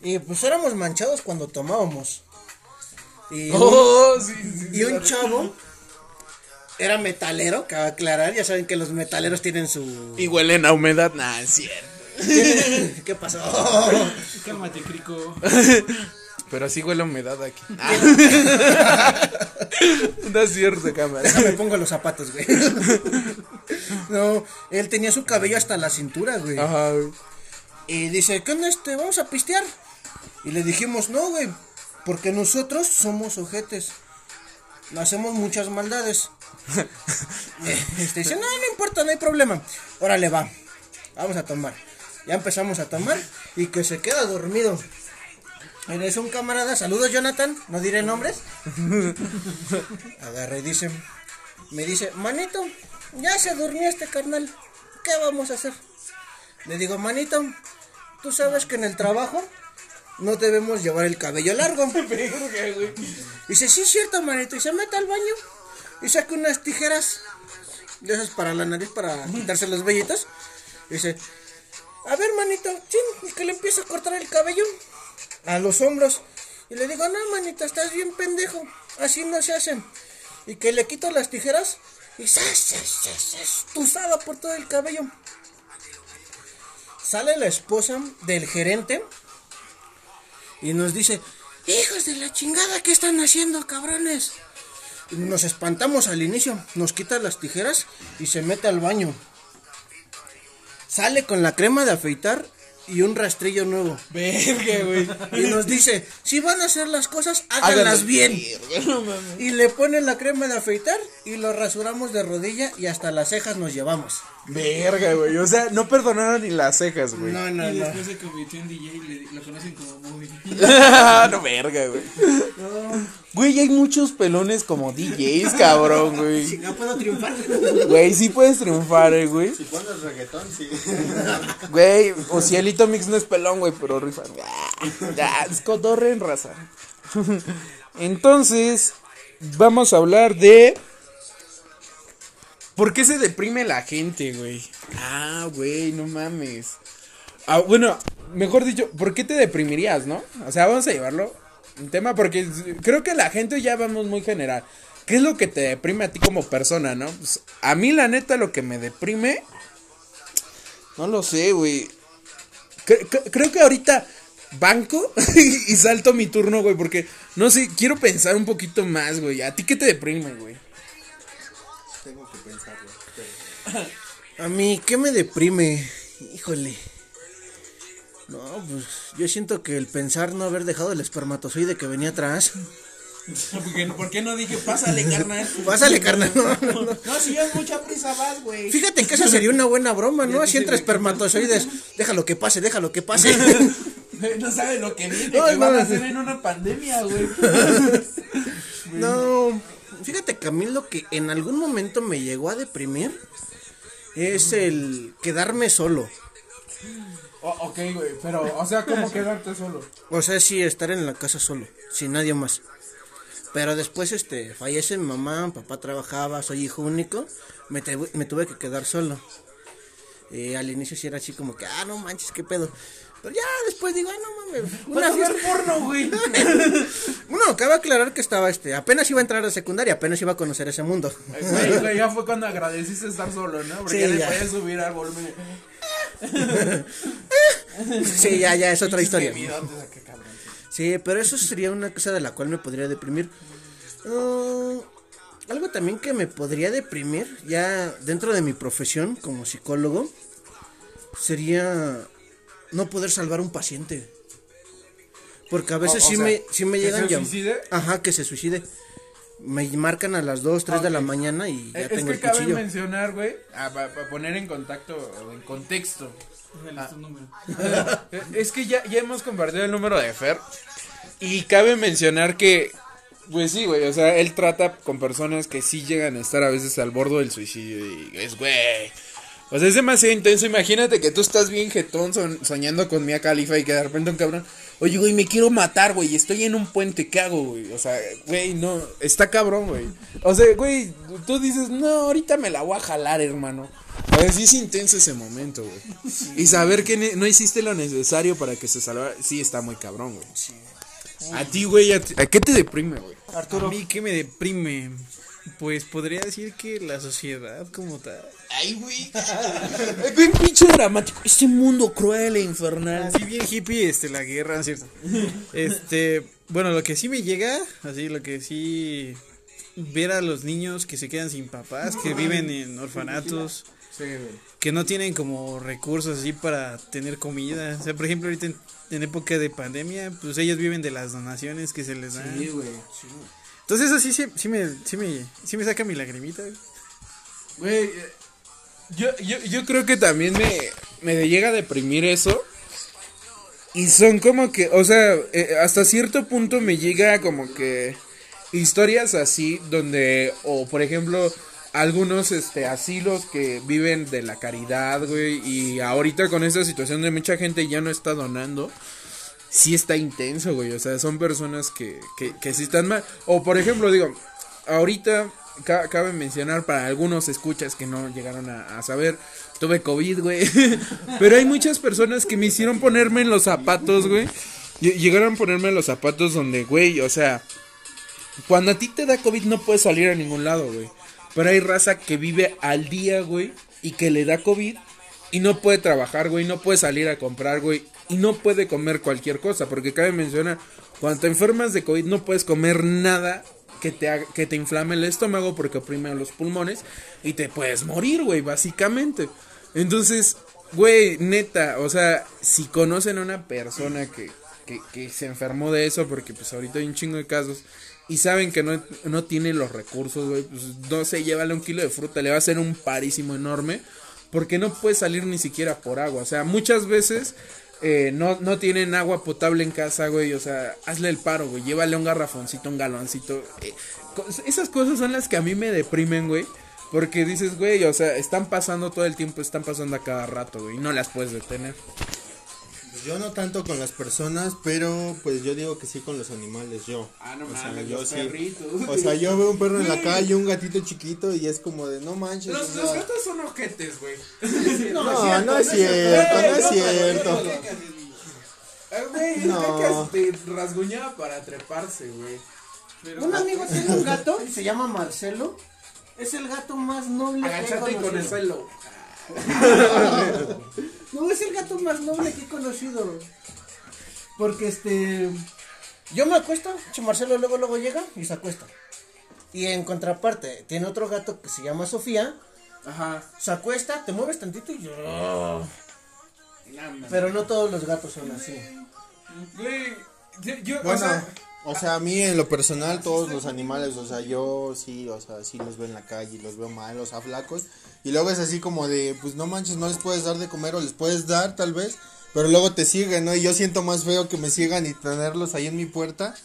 Y pues éramos manchados cuando tomábamos. Y un, Oh, sí, sí. y un chavo. Era metalero, cabe aclarar. Ya saben que los metaleros tienen su. Y huelen a humedad, nah, es cierto. ¿Qué pasó? Cálmate, crico. Pero sí huele a humedad aquí. no es cierto, cámara. Me pongo los zapatos, güey. No, él tenía su cabello hasta la cintura, güey. Ajá, güey. Y dice, ¿qué onda este? ¿Vamos a pistear? Y le dijimos, no, güey, porque nosotros somos ojetes. Hacemos muchas maldades. Eh, este dice, no, no importa, no hay problema. Órale, va. Vamos a tomar. Ya empezamos a tomar y que se queda dormido. Eres un camarada, saludos Jonathan, no diré nombres. Agarra y dice, me dice, manito, ya se durmió este carnal, ¿qué vamos a hacer? Le digo, manito, tú sabes que en el trabajo no debemos llevar el cabello largo. Dice, sí, es cierto, manito, y se mete al baño y saca unas tijeras de esas para la nariz, para quitarse los vellitos. Dice, a ver, manito, chin, que le empieza a cortar el cabello a los hombros. Y le digo, no, manito, estás bien pendejo, así no se hacen. Y que le quito las tijeras y ¡zas, zas, zas, zas! tusado por todo el cabello. Sale la esposa del gerente y nos dice, hijos de la chingada, ¿qué están haciendo, cabrones? Y Nos espantamos al inicio, nos quita las tijeras y se mete al baño. Sale con la crema de afeitar y un rastrillo nuevo. Verga, güey. Y nos dice, si van a hacer las cosas, háganlas bien. Y le ponen la crema de afeitar y lo rasuramos de rodilla y hasta las cejas nos llevamos. Verga, güey. O sea, no perdonaron ni las cejas, güey. No, no, Y no. después se convirtió en DJ y le- lo conocen como Moby. no, verga, güey. Güey, hay muchos pelones como DJs, cabrón, güey. No puedo triunfar. Güey, sí puedes triunfar, eh, güey. Si pones reggaetón, sí. Güey, o si Elito Mix no es pelón, güey, pero rifa. Ya, es cotorren raza. Entonces, vamos a hablar de. ¿Por qué se deprime la gente, güey? Ah, güey, no mames. Ah, bueno, mejor dicho, ¿por qué te deprimirías, no? O sea, vamos a llevarlo un tema porque creo que la gente ya vamos muy general. ¿Qué es lo que te deprime a ti como persona, no? Pues, a mí, la neta, lo que me deprime. No lo sé, güey. Cre- cre- creo que ahorita banco y salto mi turno, güey, porque no sé, quiero pensar un poquito más, güey. ¿A ti qué te deprime, güey? A mí, ¿qué me deprime? Híjole. No, pues yo siento que el pensar no haber dejado el espermatozoide que venía atrás. ¿Por qué no dije, pásale, carnal? Pásale, carnal. No, no, no. No, si es mucha prisa vas, güey. Fíjate que esa sería una buena broma, ¿no? Así entre espermatozoides. Déjalo que pase, déjalo que pase. No sabe lo que viene, No, que van a hacer en una pandemia, güey. No, fíjate que a mí lo que en algún momento me llegó a deprimir es el quedarme solo. ok, güey, pero, o sea, ¿cómo quedarte solo? O sea, sí, estar en la casa solo, sin nadie más. Pero después, este, fallece mi mamá, papá trabajaba, soy hijo único, me, te- me tuve que quedar solo. Eh, al inicio sí era así como que, ah, no manches, qué pedo. Pero ya después digo, ah, no mames, una Vas a ver fiesta. porno, güey. Bueno, cabe aclarar que estaba, este, apenas iba a entrar a secundaria, apenas iba a conocer ese mundo. Güey, güey, ya fue cuando agradeciste estar solo, ¿no? Porque Sí, ya le podías subir al volumen. Sí, ya, ya, es otra historia. Sí, pero eso sería una cosa de la cual me podría deprimir. Ah, algo también que me podría deprimir, ya dentro de mi profesión como psicólogo, sería no poder salvar a un paciente. Porque a veces O- o sí, sea, me, sí me ¿que llegan suicide? Ajá, que se suicide. Me marcan a las 2, 3 de la mañana y ya Eh, es tengo que el cabe cuchillo. mencionar, güey, para poner en contacto, o en contexto. Número. Eh, es que ya, ya hemos compartido el número de Fer. Y cabe mencionar que, pues sí, güey, o sea, él trata con personas que sí llegan a estar a veces al borde del suicidio. Y es, güey. O sea, es demasiado intenso. Imagínate que tú estás bien jetón son- soñando con Mia Khalifa y que de repente un cabrón. Oye, güey, me quiero matar, güey. Estoy en un puente, ¿qué hago, güey? O sea, güey, no. Está cabrón, güey. O sea, güey, tú dices, no, ahorita me la voy a jalar, hermano. O sea, sí es intenso ese momento, güey. Y saber que ne- no hiciste lo necesario para que se salvara, sí está muy cabrón, güey. A ti, güey, a, ti- ¿a qué te deprime, güey? A mí, ¿qué me deprime? Pues podría decir que la sociedad como tal. Ay, güey. Bien pinche dramático. Este mundo cruel e infernal. Así bien hippie, este, la guerra, ¿cierto? Este, bueno, lo que sí me llega, así, lo que sí, ver a los niños que se quedan sin papás, que viven en orfanatos, Sí, que no tienen como recursos así para tener comida. O sea, por ejemplo, ahorita en, en época de pandemia, pues ellos viven de las donaciones que se les dan. Sí, güey. Entonces eso sí, sí, me, sí, me, sí me saca mi lagrimita. Güey, eh, yo, yo, yo creo que también me, me llega a deprimir eso. Y son como que, o sea, eh, hasta cierto punto me llega como que historias así donde, o por ejemplo, algunos este asilos que viven de la caridad, güey, y ahorita con esta situación de mucha gente ya no está donando. Sí está intenso, güey. O sea, son personas que, que, que sí están mal. O por ejemplo, digo, ahorita ca- cabe mencionar para algunos escuchas que no llegaron a, a saber, tuve COVID, güey. Pero hay muchas personas que me hicieron ponerme en los zapatos, güey. Lle- Llegaron a ponerme en los zapatos donde, güey, o sea, cuando a ti te da COVID no puedes salir a ningún lado, güey. Pero hay raza que vive al día, güey, y que le da COVID y no puede trabajar, güey, no puede salir a comprar, güey, y no puede comer cualquier cosa, porque cabe mencionar, cuando te enfermas de COVID no puedes comer nada que te, que te inflame el estómago porque oprime los pulmones y te puedes morir, güey, básicamente. Entonces, güey, neta, o sea, si conocen a una persona que, que, que se enfermó de eso, porque pues ahorita hay un chingo de casos, y saben que no, no tiene los recursos, güey, pues no sé, llévale un kilo de fruta, le va a hacer un parísimo enorme, porque no puede salir ni siquiera por agua, o sea, muchas veces eh, no, no tienen agua potable en casa, güey, o sea, hazle el paro, güey, llévale un garrafoncito, un galoncito, eh, esas cosas son las que a mí me deprimen, güey. Porque dices, güey, o sea, están pasando todo el tiempo, están pasando a cada rato, güey, y no las puedes detener. Yo no tanto con las personas, pero pues yo digo que sí con los animales, yo. Ah, no o sea, mames, yo los sí. perritos. O sea, yo veo un perro en la calle, un gatito chiquito y es como de no manches. Los, sea, gatos son ojetes, güey. no, no es cierto, no es cierto. Eh, Güey, el No. te rasguñaba para treparse, güey. Un amigo tiene un gato, se llama Marcelo. Es el gato más noble que he Agáchate con el conocido. No, es el gato más noble que he conocido. Porque este. Yo me acuesto, Marcelo luego luego llega y se acuesta. Y en contraparte, tiene otro gato que se llama Sofía. Ajá. Se acuesta, te mueves tantito y yo. Pero no todos los gatos son así. Güey, yo, yo, Bueno, o sea, o sea, a mí en lo personal todos los animales, o sea, yo sí, o sea, sí los veo en la calle, los veo mal, o sea, flacos. Y luego es así como de, pues no manches, no les puedes dar de comer o les puedes dar tal vez, pero luego te siguen, ¿no? Y yo siento más feo que me sigan y tenerlos ahí en mi puerta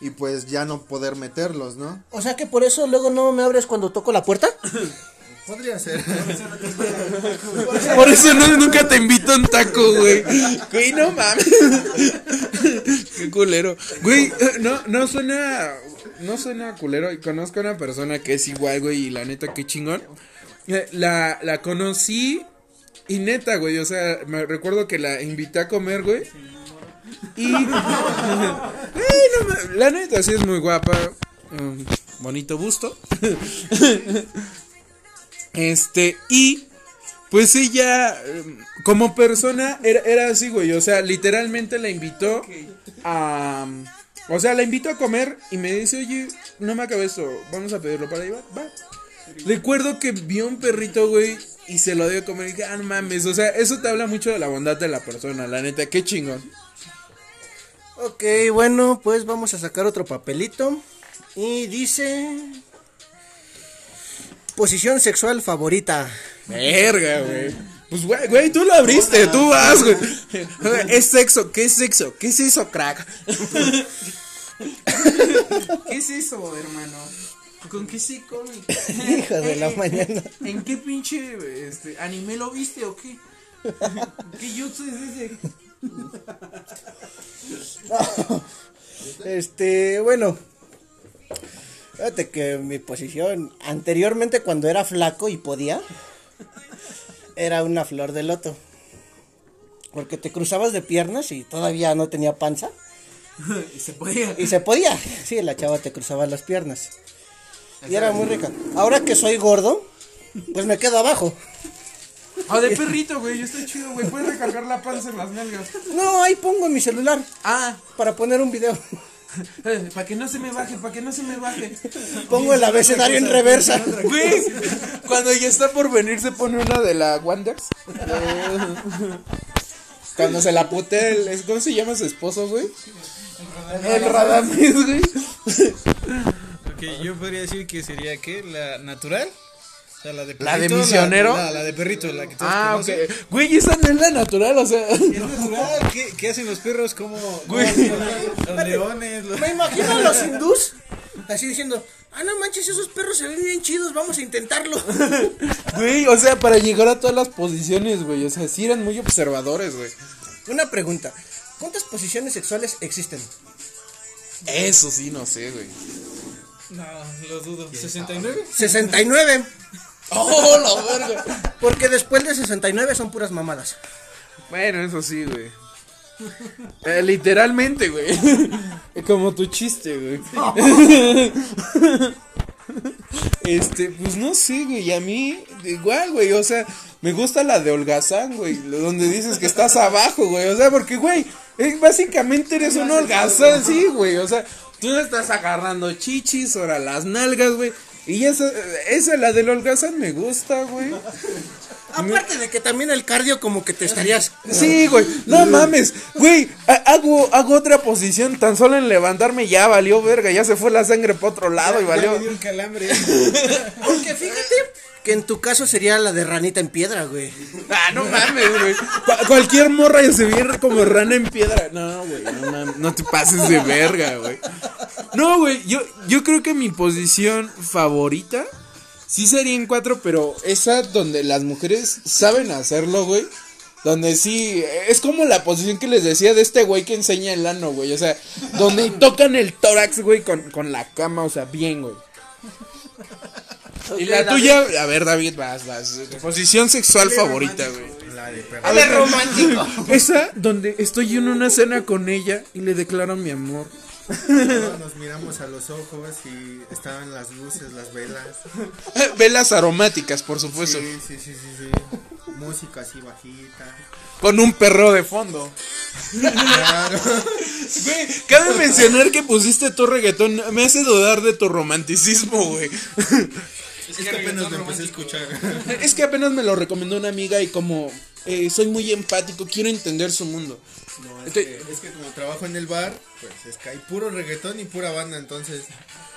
y pues ya no poder meterlos, ¿no? O sea que por eso luego no me abres cuando toco la puerta. Podría ser. por eso no, nunca te invito a un taco, güey. Güey, no mames. Qué culero. Güey, eh, no, no suena, no suena culero. Y conozco a una persona que es igual, güey, y la neta, qué chingón. Eh, La, la conocí y neta, güey, o sea, me recuerdo que la invité a comer, güey. Y... Güey, no la neta, sí es muy guapa. um, bonito busto. Este, y pues ella, em, como persona, era, era así, güey. O sea, literalmente la invitó a. O sea, la invitó a comer y me dice, oye, no me acabé esto, vamos a pedirlo para llevar. Va. Recuerdo que vio un perrito, güey, y se lo dio a comer. Y dije, ah, no mames. O sea, eso te habla mucho de la bondad de la persona, la neta, qué chingón. Ok, bueno, pues vamos a sacar otro papelito. Y dice... Posición sexual favorita. Verga, güey. Pues, güey, güey, tú lo abriste, tú vas, güey. Es sexo, ¿qué es sexo? ¿Qué es eso, crack? ¿Qué es eso, hermano? ¿Con qué se come? Hijo de la mañana. ¿En qué pinche este, anime lo viste o qué? ¿Qué jutsu es ese? Este, bueno. Fíjate que mi posición anteriormente cuando era flaco y podía era una flor de loto. Porque te cruzabas de piernas y todavía no tenía panza. Y se podía. Y se podía. Sí, la chava te cruzaba las piernas. Y era muy rica. Ahora que soy gordo, pues me quedo abajo. Ah, de perrito, güey, yo estoy chido, güey. Puedes recargar la panza en las nalgas. No, ahí pongo mi celular Ah, para poner un video. para que no se me baje, para que no se me baje. Pongo el abecedario en reversa. Güey, cuando ya está por venir se pone una de la Wonders. Cuando se la putea el. ¿Cómo se llama su esposo, güey? El Radames, güey. Ok, yo podría decir que sería que la natural. O sea, la de ¿La de misionero? La, la de perrito, la que todos Ah, ok. Güey, esa no es la natural, o sea. Es natural. ¿Qué, qué hacen los perros? como Güey. Los leones. los- Me imagino a los hindús así diciendo, ah, no manches, esos perros se ven bien chidos, vamos a intentarlo. Güey, o sea, para llegar a todas las posiciones, güey. O sea, sí eran muy observadores, güey. Una pregunta, ¿cuántas posiciones sexuales existen? Eso sí, no sé, güey. No, lo dudo. ¿69? 69, ¡Oh, la verga! porque después de 69 son puras mamadas. Bueno, eso sí, güey. Eh, literalmente, güey. Como tu chiste, güey. Este, pues no sé, güey. Y a mí, igual, güey. O sea, me gusta la de holgazán, güey. lo- Donde dices que estás abajo, güey. O sea, porque, güey, eh, básicamente eres un holgazán, sí, güey. O sea, tú no estás agarrando chichis, ahora las nalgas, güey. Y esa, esa, la del holgazán me gusta, güey. Aparte de que también el cardio como que te estarías... Sí, güey, no mames, güey, ha- hago, hago otra posición, tan solo en levantarme ya valió verga, ya se fue la sangre para otro lado y Ya valió. me dio un calambre. Porque fíjate que en tu caso sería la de ranita en piedra, güey. Ah, no mames, güey. Cu- cualquier morra ya se viene como rana en piedra. No, güey, no mames, no te pases de verga, güey. No, güey, yo, yo creo que mi posición favorita sí sería en cuatro, pero esa donde las mujeres saben hacerlo, güey. Donde sí, es como la posición que les decía de este güey que enseña el ano, güey. O sea, donde tocan el tórax, güey, con, con la cama, o sea, bien, güey. Y la tuya, a ver, David, vas, vas. Tu posición sexual favorita, güey. La de perro. A ver, romántico. Esa donde estoy en una cena con ella y le declaro mi amor. Nos miramos a los ojos y estaban las luces, las velas. Velas aromáticas, por supuesto. Sí, sí, sí, sí, sí. Música así bajita. Con un perro de fondo. Claro. Güey, cabe mencionar que pusiste tu reggaetón. Me hace dudar de tu romanticismo, güey. Es que apenas lo empecé a escuchar. Es que apenas me lo recomendó una amiga y como eh, soy muy empático, quiero entender su mundo. No, es, Estoy- que, es que como trabajo en el bar, pues es que hay puro reggaetón y pura banda, entonces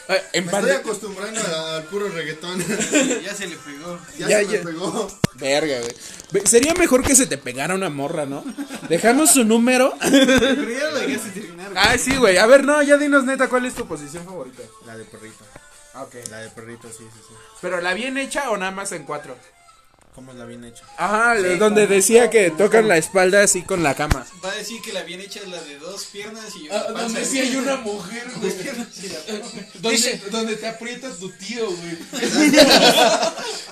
Ah, en me estoy acostumbrando al puro reggaetón. ya se le pegó. ya, Ya, se me ya. pegó. Verga, güey. Sería mejor que se te pegara una morra, ¿no? Dejamos su número. Pero ya lo dejaste terminar. güey. Ay, sí, güey. A ver, no, ya dinos neta, ¿cuál es tu posición favorita? La de perrito. Ok. La de perrito, sí, sí, sí. ¿Pero la bien hecha o nada más en cuatro? ¿Cómo es la bien hecha? Ajá, donde decía que tocan la espalda así con la cama. Va a decir que la bien hecha es la de dos piernas y Ah, una panza. donde sí hay una mujer, güey. Donde, donde te aprieta tu tío, güey.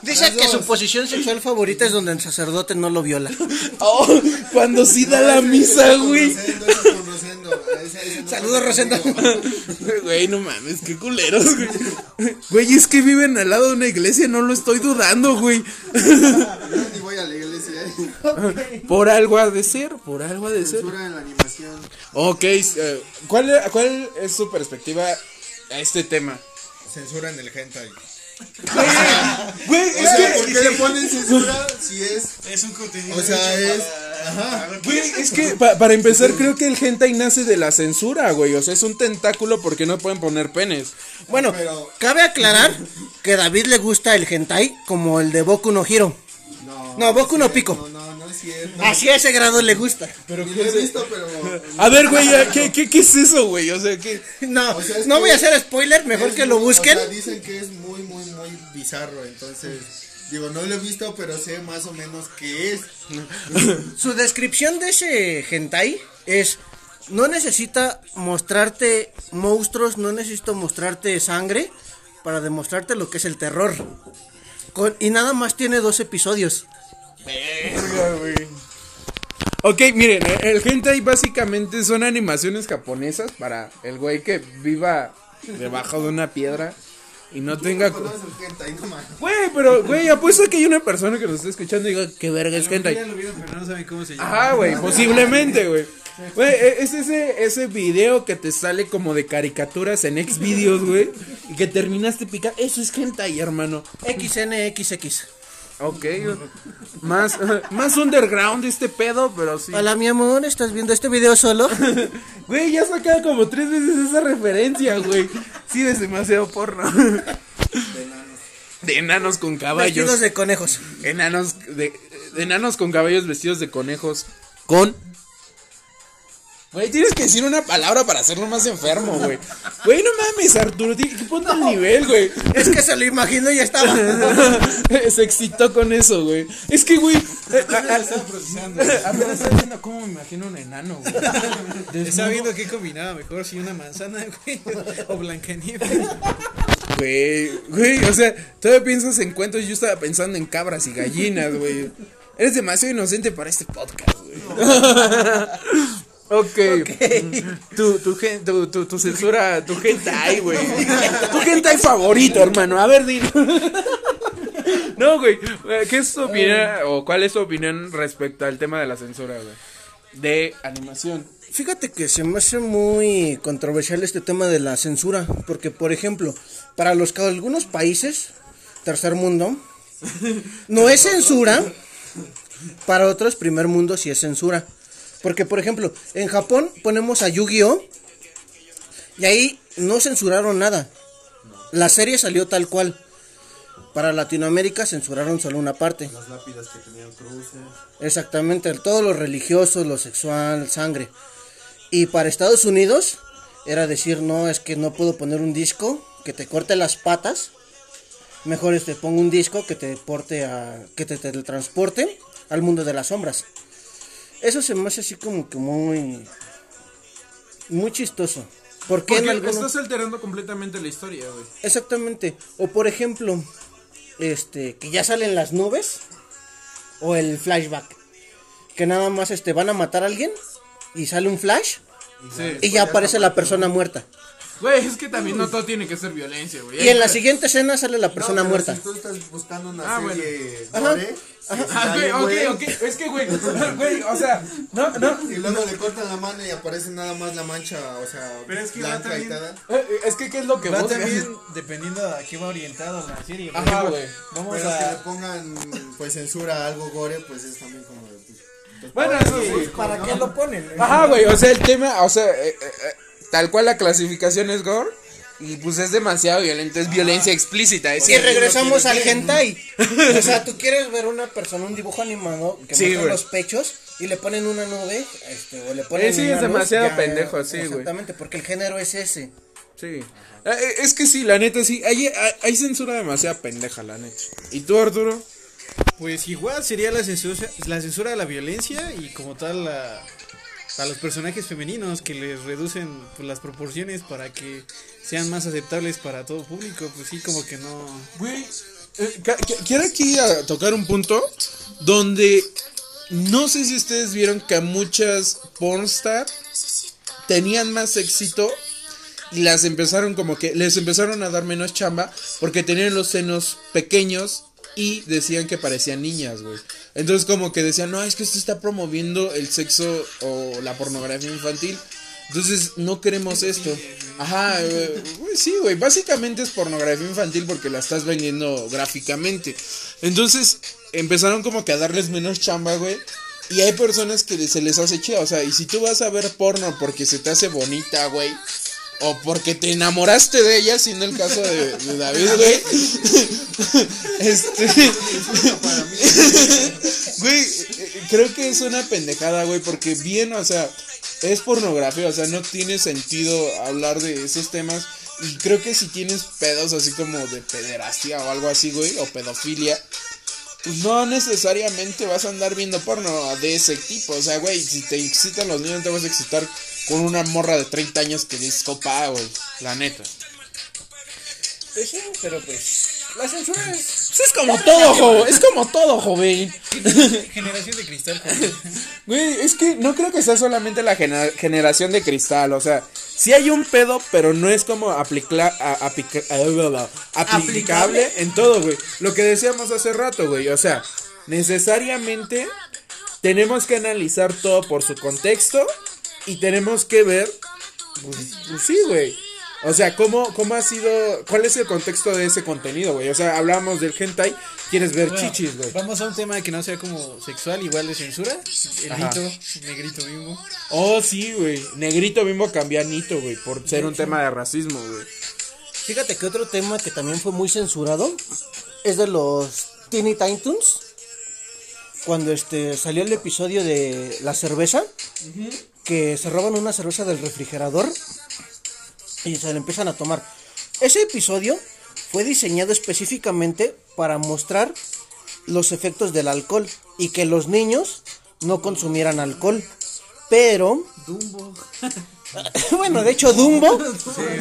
Dice que su posición sexual favorita es donde el sacerdote no lo viola. Oh, cuando sí da la misa, güey. Ese no Saludos, Rosendo. Güey, no mames, qué culeros, güey. Güey, es que viven al lado de una iglesia, no lo estoy dudando, güey. Yo ni voy a la iglesia. eh. Por algo ha de ser, por algo ha de ser. Censura en la animación. Ok, eh, ¿cuál, ¿cuál es su perspectiva a este tema? Censura en el hentai. Güey, es sea, que. ¿por qué le ponen censura si es. Es un contenido. O sea, es. Ajá. Güey, es que pa- para empezar creo que el hentai nace de la censura, güey. O sea, es un tentáculo porque no pueden poner penes. Bueno, Pero- cabe aclarar que a David le gusta el hentai como el de Boku no Hiro. No, No, Boku no Pico. No, no, es. Así a ese grado le gusta. Pero lo he visto, pero. A ver, güey, ¿qué, qué, qué es eso, güey? O sea, ¿qué? No, O sea, es no que voy a hacer spoiler, mejor es que lo busquen. O sea, dicen que es muy, muy, muy bizarro. Entonces, digo, no lo he visto, pero sé más o menos qué es. Su descripción de ese hentai es no necesita mostrarte monstruos, no necesita mostrarte sangre para demostrarte lo que es el terror. Con- y nada más tiene dos episodios. Ok, miren, el hentai básicamente son animaciones japonesas para el güey que viva debajo de una piedra y no tenga... No el hentai, no mames. Güey, pero, güey, apuesto que hay una persona que nos está escuchando y diga, ¿qué verga es hentai? lo vieron, pero no saben cómo se llama. Ajá, güey, posiblemente, güey. Güey, e- es ese, ese video que te sale como de caricaturas en Xvideos, güey, y que terminaste picar. Eso es hentai, hermano. XNXX. Ok, más, más underground este pedo, pero sí. Hola mi amor, ¿estás viendo este video solo? Güey, ya sacado como tres veces esa referencia, güey. Sí, es demasiado porno. De enanos con caballos. Vestidos de conejos. Enanos de, de enanos con caballos vestidos de conejos. Con. Güey, tienes que decir una palabra para hacerlo más enfermo, güey. Güey, no mames, Arturo, tienes que ponte al nivel, güey. Es que se lo imagino y ya estaba. Se excitó con eso, güey. Es que, güey. eh, a- a- Estaba procesando. Apenas estaba viendo cómo me imagino un enano, güey. Estaba viendo qué combinaba mejor, si una manzana, güey, o Blancanieves. Güey, güey, o sea, todavía piensas en cuentos, yo estaba pensando en cabras y gallinas, güey. Eres demasiado inocente para este podcast, güey. ok. Tu, tu, gen- tu, tu, tu censura, tu hentai, güey. Tu hentai favorito, hermano. A ver, dilo. No, güey. ¿Qué es tu opinión o cuál es tu opinión respecto al tema de la censura, güey? De animación. Fíjate que se me hace muy controversial este tema de la censura, porque por ejemplo, para los que algunos países, tercer mundo, no es censura, para otros primer mundo sí es censura. Porque por ejemplo, en Japón ponemos a Yu-Gi-Oh y ahí no censuraron nada. La serie salió tal cual. Para Latinoamérica censuraron solo una parte. Las lápidas que tenían cruces. Exactamente, todo lo religioso, lo sexual, sangre. Y para Estados Unidos era decir, no, es que no puedo poner un disco que te corte las patas. Mejor este pongo un disco que te porte a que te teletransporte al mundo de las sombras. Eso se me hace así como que muy muy chistoso. Porque en Porque algunos- estás alterando completamente la historia, güey. Exactamente. O por ejemplo, este, que ya salen las nubes. O el flashback. Que nada más este, van a matar a alguien. Y sale un flash. Sí. Y ya aparece la persona muerta. Güey, es que también no todo tiene que ser violencia, güey. Y en la siguiente escena sale la persona No, pero muerta. Si tú estás buscando una Ah, bueno. serie Ajá. gore, Ah, güey, güey, ok, ok. Es que, güey, güey, o sea, no, no. Y luego le cortan la mano y aparece nada más la mancha, o sea, Pero es que blanca y también- tal. eh, Es que, ¿qué es lo que Va buscas? también dependiendo a qué va orientado la serie. Por Ajá, güey. Vamos Pero que le a. pongan pues censura a algo gore, pues es también como de, pues, pues, Bueno, para eso eso, sí. ¿Para qué lo ponen? Ajá, güey, o sea, el tema, o sea, eh, eh, eh, tal cual la clasificación es gore. Y pues es demasiado violento, es violencia explícita. Es Y regresamos no al hentai. O sea, tú quieres ver una persona, un dibujo animado que Sí, muestra los pechos y le ponen una nube, este, o le ponen Eh, sí, una es luz, demasiado ya, pendejo, sí, güey. Exactamente, porque el género es ese. Sí. Eh, eh, Es que sí, la neta, sí. Hay, hay, hay censura demasiado pendeja, la neta. ¿Y tú, Arturo? Pues igual sería la censura, la censura de la violencia y como tal la, a los personajes femeninos que les reducen pues, las proporciones para que sean más aceptables para todo público. Pues sí, como que no. Güey, eh, quiero aquí a tocar un punto donde no sé si ustedes vieron que a muchas pornstar tenían más éxito y las empezaron como que les empezaron a dar menos chamba porque tenían los senos pequeños y decían que parecían niñas, güey. Entonces como que decían, no, es que esto está promoviendo el sexo o la pornografía infantil. Entonces, no queremos esto. Ajá, güey, sí, güey. Básicamente es pornografía infantil porque la estás vendiendo gráficamente. Entonces, empezaron como que a darles menos chamba, güey. Y hay personas que se les hace chido. O sea, y si tú vas a ver porno porque se te hace bonita, güey. O porque te enamoraste de ella, siendo el caso de, de David, güey. este. Güey, creo que es una pendejada, güey. Porque bien, o sea, es pornografía. O sea, no tiene sentido hablar de esos temas. Y creo que si tienes pedos así como de pederastia o algo así, güey. O pedofilia. Pues no necesariamente vas a andar viendo porno de ese tipo. O sea, güey, si te excitan los niños, te vas a excitar con una morra de 30 años que dice copa, güey. La neta. Pues sí, pero pues. La censura es. Pues es como todo, joven. Es como todo, joven. Generación de cristal. joven. Güey, es que no creo que sea solamente la genera- generación de cristal. O sea, sí hay un pedo, pero no es como aplicla- a- aplica- bla, bla, aplicable en todo, güey. Lo que decíamos hace rato, güey. O sea, necesariamente tenemos que analizar todo por su contexto y tenemos que ver, pues, pues sí, güey. O sea, ¿cómo, ¿cómo ha sido, cuál es el contexto de ese contenido, güey? O sea, hablábamos del hentai, quieres ver Bueno, chichis, güey. Vamos a un tema que no sea como sexual, igual de censura. El Ajá. mito, negrito bimbo. Oh, sí, güey. Negrito bimbo cambia a Nito, güey, por ser un tema de racismo, güey. Fíjate que otro tema que también fue muy censurado es de los Teeny Tiny Toons. Cuando este salió el episodio de la cerveza, que se roban una cerveza del refrigerador y se la empiezan a tomar. Ese episodio fue diseñado específicamente para mostrar los efectos del alcohol y que los niños no consumieran alcohol. Pero Dumbo. bueno, de hecho Dumbo,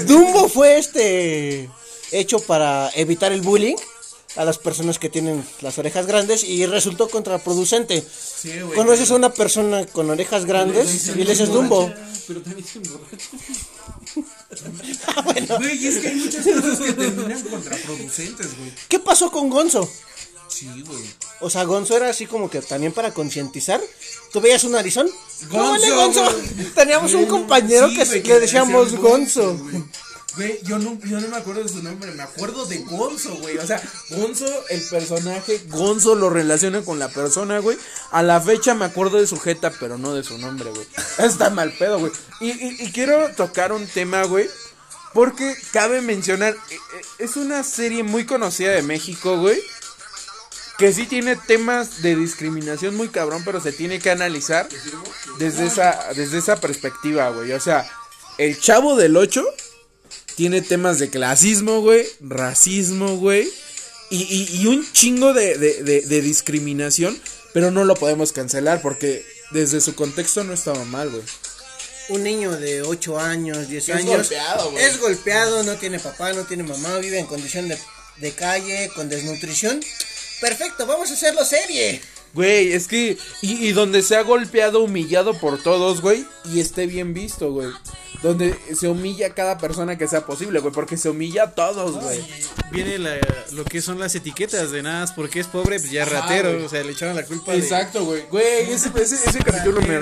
Dumbo fue este hecho para evitar el bullying a las personas que tienen las orejas grandes y resultó contraproducente. güey. Conoces a una persona con orejas grandes y le dices Dumbo. Pero también se emborracha. Güey, es que hay muchas cosas que terminan contraproducentes, güey. ¿Qué pasó con Gonzo? Sí, güey. O sea, Gonzo era así como que también para concientizar. ¿Tú veías un narizón? Gonzo, ¡Órale, Gonzo! güey. Teníamos un compañero Sí, que güey, le decíamos decían Gonzo. Güey. Yo no, yo no me acuerdo de su nombre, me acuerdo de Gonzo, güey. O sea, Gonzo, el personaje, Gonzo lo relaciona con la persona, güey. A la fecha me acuerdo de su jeta, pero no de su nombre, güey. Está mal pedo, güey. Y, y- y quiero tocar un tema, güey. Porque cabe mencionar, eh, eh, es una serie muy conocida de México, güey. Que sí tiene temas de discriminación muy cabrón, pero se tiene que analizar desde esa, desde esa perspectiva, güey. O sea, el chavo del 8 tiene temas de clasismo, güey, racismo, güey, y, y- y un chingo de, de- de- de discriminación, pero no lo podemos cancelar porque desde su contexto no estaba mal, güey. Un niño de 8 años, 10 Es años. golpeado, güey. Es golpeado, no tiene papá, no tiene mamá, vive en condición de, de calle, con desnutrición. Perfecto, vamos a hacerlo serie. Güey, es que, y, y donde se ha golpeado, humillado por todos, güey, y esté bien visto, güey. Donde se humilla a cada persona que sea posible, güey, porque se humilla a todos, güey. Viene la, lo que son las etiquetas de nada, porque es pobre, pues ya ratero. O sea, le echaron la culpa de. Exacto, güey. Güey, ese, ese, ese capítulo me...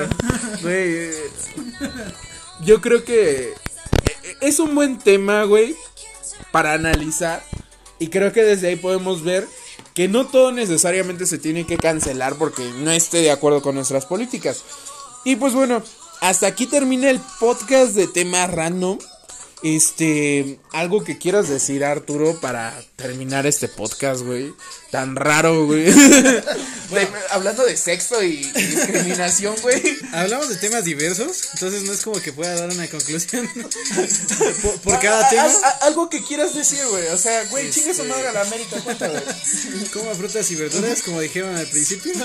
Güey, eh, yo creo que eh, es un buen tema, güey, para analizar. Y creo que desde ahí podemos ver que no todo necesariamente se tiene que cancelar porque no esté de acuerdo con nuestras políticas. Y pues bueno, hasta aquí termina el podcast de tema random. Este, algo que quieras decir, Arturo, para terminar este podcast, güey. Tan raro, güey. De- hablando de sexo y, y discriminación, güey. Hablamos de temas diversos, entonces no es como que pueda dar una conclusión por, por cada A- tema. a- a- algo que quieras decir, güey. O sea, güey, chingue su madre a la América, cuenta, güey. Como frutas y verduras, como dijeron al principio,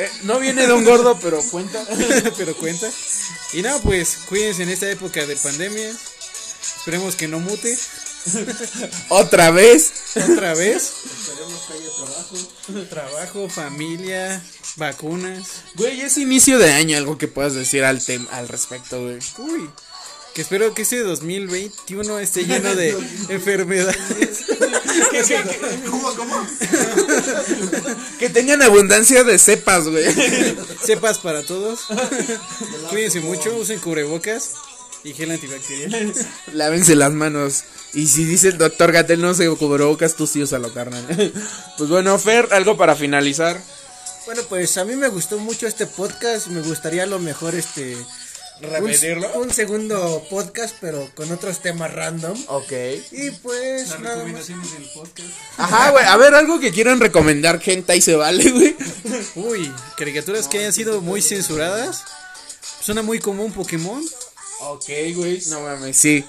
Eh, no viene de un gordo, pero cuenta. pero cuenta. Y no, pues cuídense en esta época de pandemia. Esperemos que no mute Otra vez. otra vez. Esperemos que haya trabajo. Trabajo, familia, vacunas. Güey, es inicio de año, algo que puedas decir al tema al respecto, güey. Uy, Que espero que este 2021 esté lleno de enfermedades. ¿Cómo, cómo? Que tengan abundancia de cepas, güey. Sepas para todos. Cuídense mucho, usen cubrebocas y gel antibacterial. Lávense las manos. Y si dice el doctor Gatel no se cubrebocas, tú sí úsalo, carnal. Pues bueno, Fer, algo para finalizar. Bueno, pues a mí me gustó mucho este podcast. Me gustaría a lo mejor este. ¿Repetirlo? Un, un segundo podcast, pero con otros temas random. Ok. Y pues Las nada más. recomendaciones del podcast. Ajá, güey. A ver, algo que quieran recomendar, gente, ahí se vale, güey. Uy, caricaturas que hayan sido muy censuradas. Suena muy común Pokémon. Ok, güey. No mames, sí.